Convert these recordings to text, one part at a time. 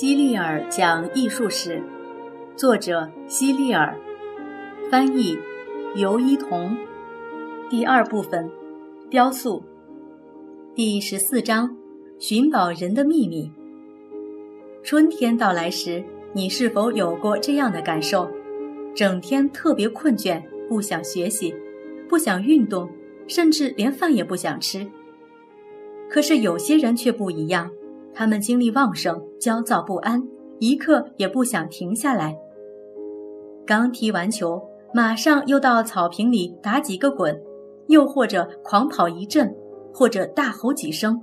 希利尔讲艺术史，作者希利尔，翻译尤一彤。第二部分，雕塑，第十四章，寻宝人的秘密。春天到来时，你是否有过这样的感受？整天特别困倦，不想学习，不想运动，甚至连饭也不想吃。可是有些人却不一样，他们精力旺盛，焦躁不安，一刻也不想停下来。刚踢完球，马上又到草坪里打几个滚，又或者狂跑一阵，或者大吼几声。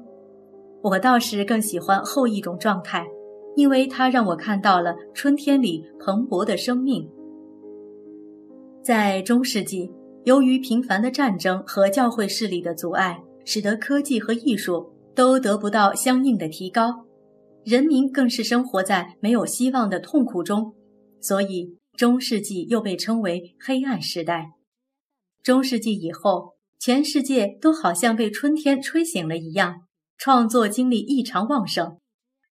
我倒是更喜欢后一种状态，因为它让我看到了春天里蓬勃的生命。在中世纪，由于频繁的战争和教会势力的阻碍。使得科技和艺术都得不到相应的提高，人民更是生活在没有希望的痛苦中，所以中世纪又被称为黑暗时代。中世纪以后，全世界都好像被春天吹醒了一样，创作精力异常旺盛。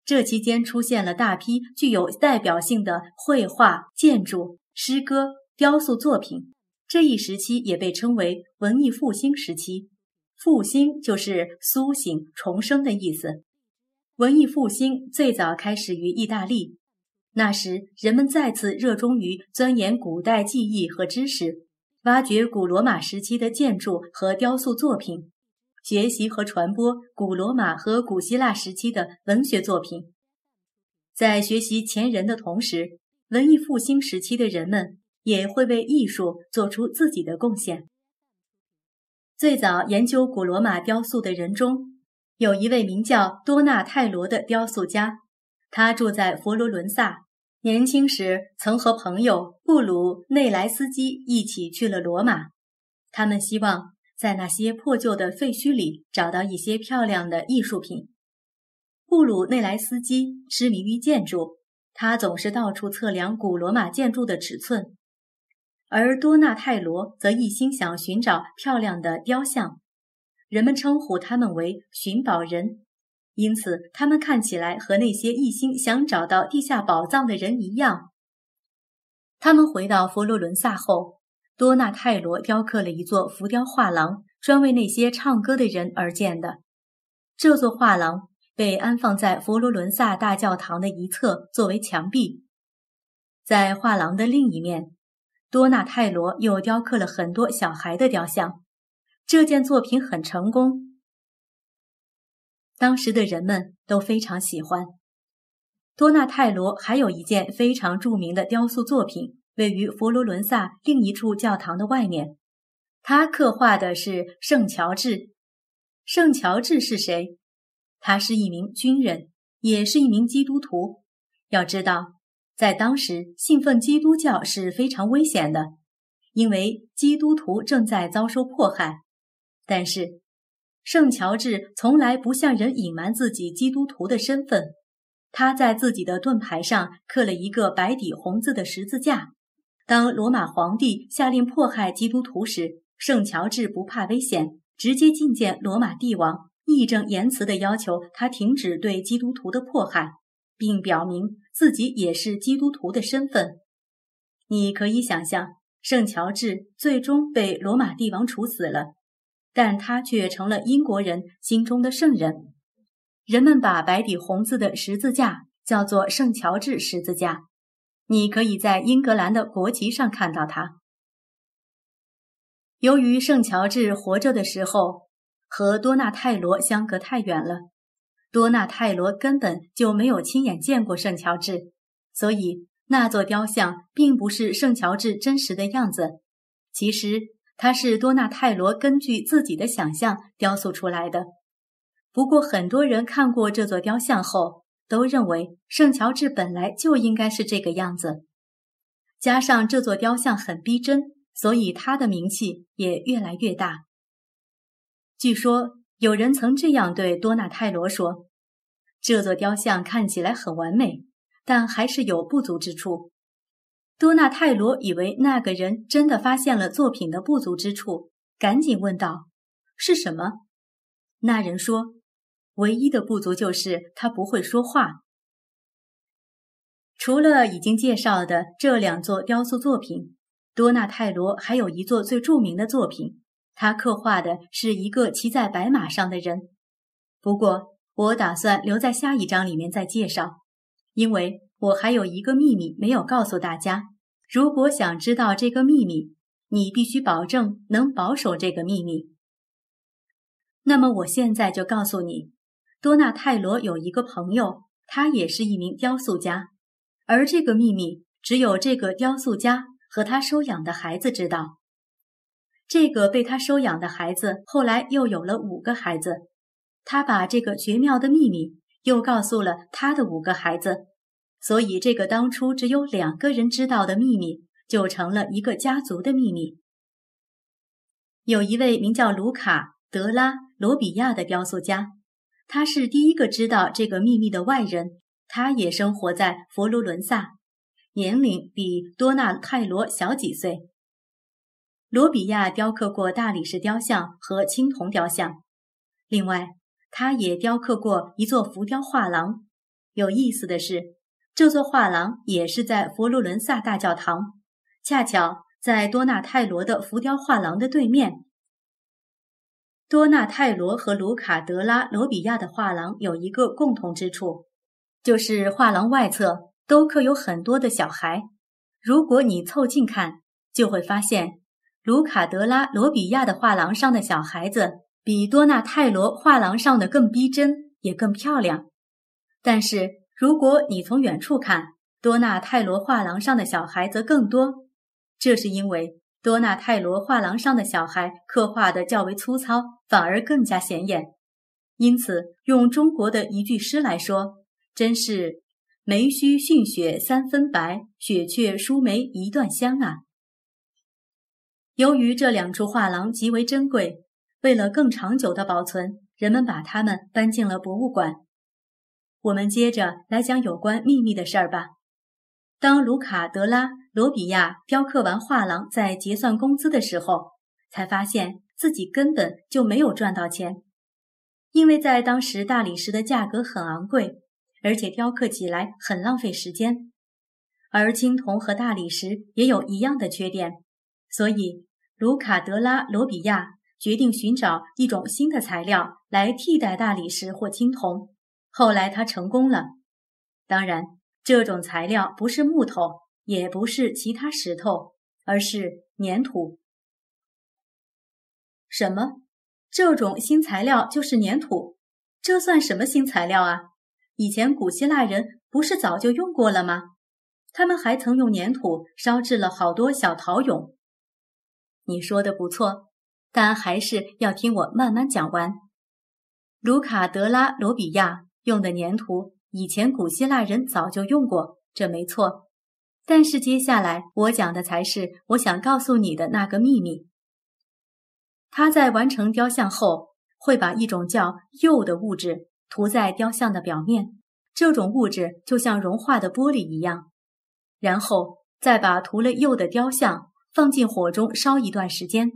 这期间出现了大批具有代表性的绘画、建筑、诗歌、雕塑作品。这一时期也被称为文艺复兴时期。复兴就是苏醒、重生的意思。文艺复兴最早开始于意大利，那时人们再次热衷于钻研古代技艺和知识，挖掘古罗马时期的建筑和雕塑作品，学习和传播古罗马和古希腊时期的文学作品。在学习前人的同时，文艺复兴时期的人们也会为艺术做出自己的贡献。最早研究古罗马雕塑的人中，有一位名叫多纳泰罗的雕塑家。他住在佛罗伦萨，年轻时曾和朋友布鲁内莱斯基一起去了罗马。他们希望在那些破旧的废墟里找到一些漂亮的艺术品。布鲁内莱斯基痴迷于建筑，他总是到处测量古罗马建筑的尺寸。而多纳泰罗则一心想寻找漂亮的雕像，人们称呼他们为寻宝人，因此他们看起来和那些一心想找到地下宝藏的人一样。他们回到佛罗伦萨后，多纳泰罗雕刻了一座浮雕画廊，专为那些唱歌的人而建的。这座画廊被安放在佛罗伦萨大教堂的一侧，作为墙壁。在画廊的另一面。多纳泰罗又雕刻了很多小孩的雕像，这件作品很成功，当时的人们都非常喜欢。多纳泰罗还有一件非常著名的雕塑作品，位于佛罗伦萨另一处教堂的外面，他刻画的是圣乔治。圣乔治是谁？他是一名军人，也是一名基督徒。要知道。在当时，信奉基督教是非常危险的，因为基督徒正在遭受迫害。但是，圣乔治从来不向人隐瞒自己基督徒的身份。他在自己的盾牌上刻了一个白底红字的十字架。当罗马皇帝下令迫害基督徒时，圣乔治不怕危险，直接觐见罗马帝王，义正言辞地要求他停止对基督徒的迫害。并表明自己也是基督徒的身份。你可以想象，圣乔治最终被罗马帝王处死了，但他却成了英国人心中的圣人。人们把白底红字的十字架叫做圣乔治十字架。你可以在英格兰的国旗上看到它。由于圣乔治活着的时候和多纳泰罗相隔太远了。多纳泰罗根本就没有亲眼见过圣乔治，所以那座雕像并不是圣乔治真实的样子。其实，它是多纳泰罗根据自己的想象雕塑出来的。不过，很多人看过这座雕像后，都认为圣乔治本来就应该是这个样子。加上这座雕像很逼真，所以他的名气也越来越大。据说。有人曾这样对多纳泰罗说：“这座雕像看起来很完美，但还是有不足之处。”多纳泰罗以为那个人真的发现了作品的不足之处，赶紧问道：“是什么？”那人说：“唯一的不足就是他不会说话。”除了已经介绍的这两座雕塑作品，多纳泰罗还有一座最著名的作品，他刻画的是一个骑在白马上的人。不过，我打算留在下一章里面再介绍，因为我还有一个秘密没有告诉大家。如果想知道这个秘密，你必须保证能保守这个秘密。那么，我现在就告诉你，多纳泰罗有一个朋友，他也是一名雕塑家。而这个秘密只有这个雕塑家和他收养的孩子知道。这个被他收养的孩子后来又有了五个孩子，他把这个绝妙的秘密又告诉了他的五个孩子，所以这个当初只有两个人知道的秘密就成了一个家族的秘密。有一位名叫卢卡·德拉罗比亚的雕塑家，他是第一个知道这个秘密的外人。他也生活在佛罗伦萨，年龄比多纳泰罗小几岁。罗比亚雕刻过大理石雕像和青铜雕像，另外，他也雕刻过一座浮雕画廊。有意思的是，这座画廊也是在佛罗伦萨大教堂，恰巧在多纳泰罗的浮雕画廊的对面。多纳泰罗和卢卡德拉罗比亚的画廊有一个共同之处。就是画廊外侧都刻有很多的小孩，如果你凑近看，就会发现卢卡德拉罗比亚的画廊上的小孩子比多纳泰罗画廊上的更逼真，也更漂亮。但是如果你从远处看，多纳泰罗画廊上的小孩则更多，这是因为多纳泰罗画廊上的小孩刻画的较为粗糙，反而更加显眼。因此，用中国的一句诗来说。真是梅须逊雪三分白，雪却输梅一段香啊！由于这两处画廊极为珍贵，为了更长久的保存，人们把它们搬进了博物馆。我们接着来讲有关秘密的事儿吧。当卢卡德拉罗比亚雕刻完画廊，在结算工资的时候，才发现自己根本就没有赚到钱，因为在当时大理石的价格很昂贵。而且雕刻起来很浪费时间，而青铜和大理石也有一样的缺点，所以卢卡德拉罗比亚决定寻找一种新的材料来替代大理石或青铜。后来他成功了，当然，这种材料不是木头，也不是其他石头，而是粘土。什么？这种新材料就是粘土？这算什么新材料啊？以前古希腊人不是早就用过了吗？他们还曾用粘土烧制了好多小陶俑。你说的不错，但还是要听我慢慢讲完。卢卡德拉罗比亚用的粘土，以前古希腊人早就用过，这没错。但是接下来我讲的才是我想告诉你的那个秘密。他在完成雕像后，会把一种叫釉的物质。涂在雕像的表面，这种物质就像融化的玻璃一样。然后再把涂了釉的雕像放进火中烧一段时间，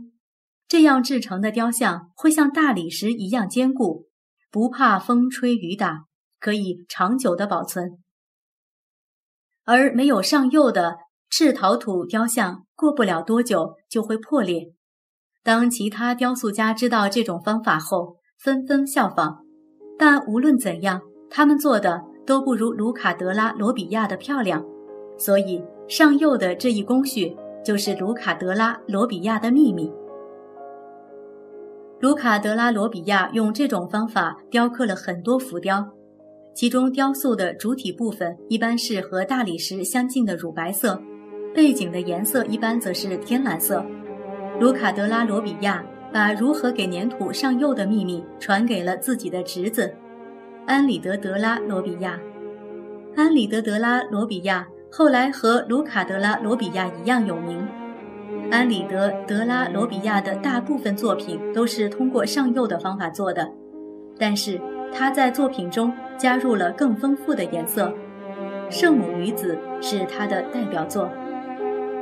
这样制成的雕像会像大理石一样坚固，不怕风吹雨打，可以长久的保存。而没有上釉的赤陶土雕像，过不了多久就会破裂。当其他雕塑家知道这种方法后，纷纷效仿。但无论怎样，他们做的都不如卢卡德拉罗比亚的漂亮，所以上釉的这一工序就是卢卡德拉罗比亚的秘密。卢卡德拉罗比亚用这种方法雕刻了很多浮雕，其中雕塑的主体部分一般是和大理石相近的乳白色，背景的颜色一般则是天蓝色。卢卡德拉罗比亚。把如何给粘土上釉的秘密传给了自己的侄子安里德德拉罗比亚。安里德德拉罗比亚后来和卢卡德拉罗比亚一样有名。安里德德拉罗比亚的大部分作品都是通过上釉的方法做的，但是他在作品中加入了更丰富的颜色。圣母女子是他的代表作，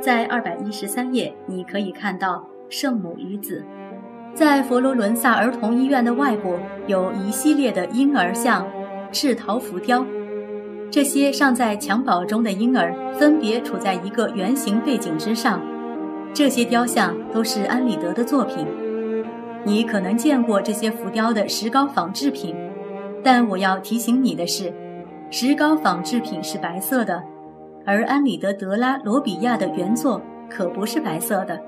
在二百一十三页你可以看到圣母与子。在佛罗伦萨儿童医院的外部有一系列的婴儿像赤陶浮雕，这些尚在襁褓中的婴儿分别处在一个圆形背景之上，这些雕像都是安里德的作品。你可能见过这些浮雕的石膏仿制品，但我要提醒你的是，石膏仿制品是白色的，而安里德德拉罗比亚的原作可不是白色的。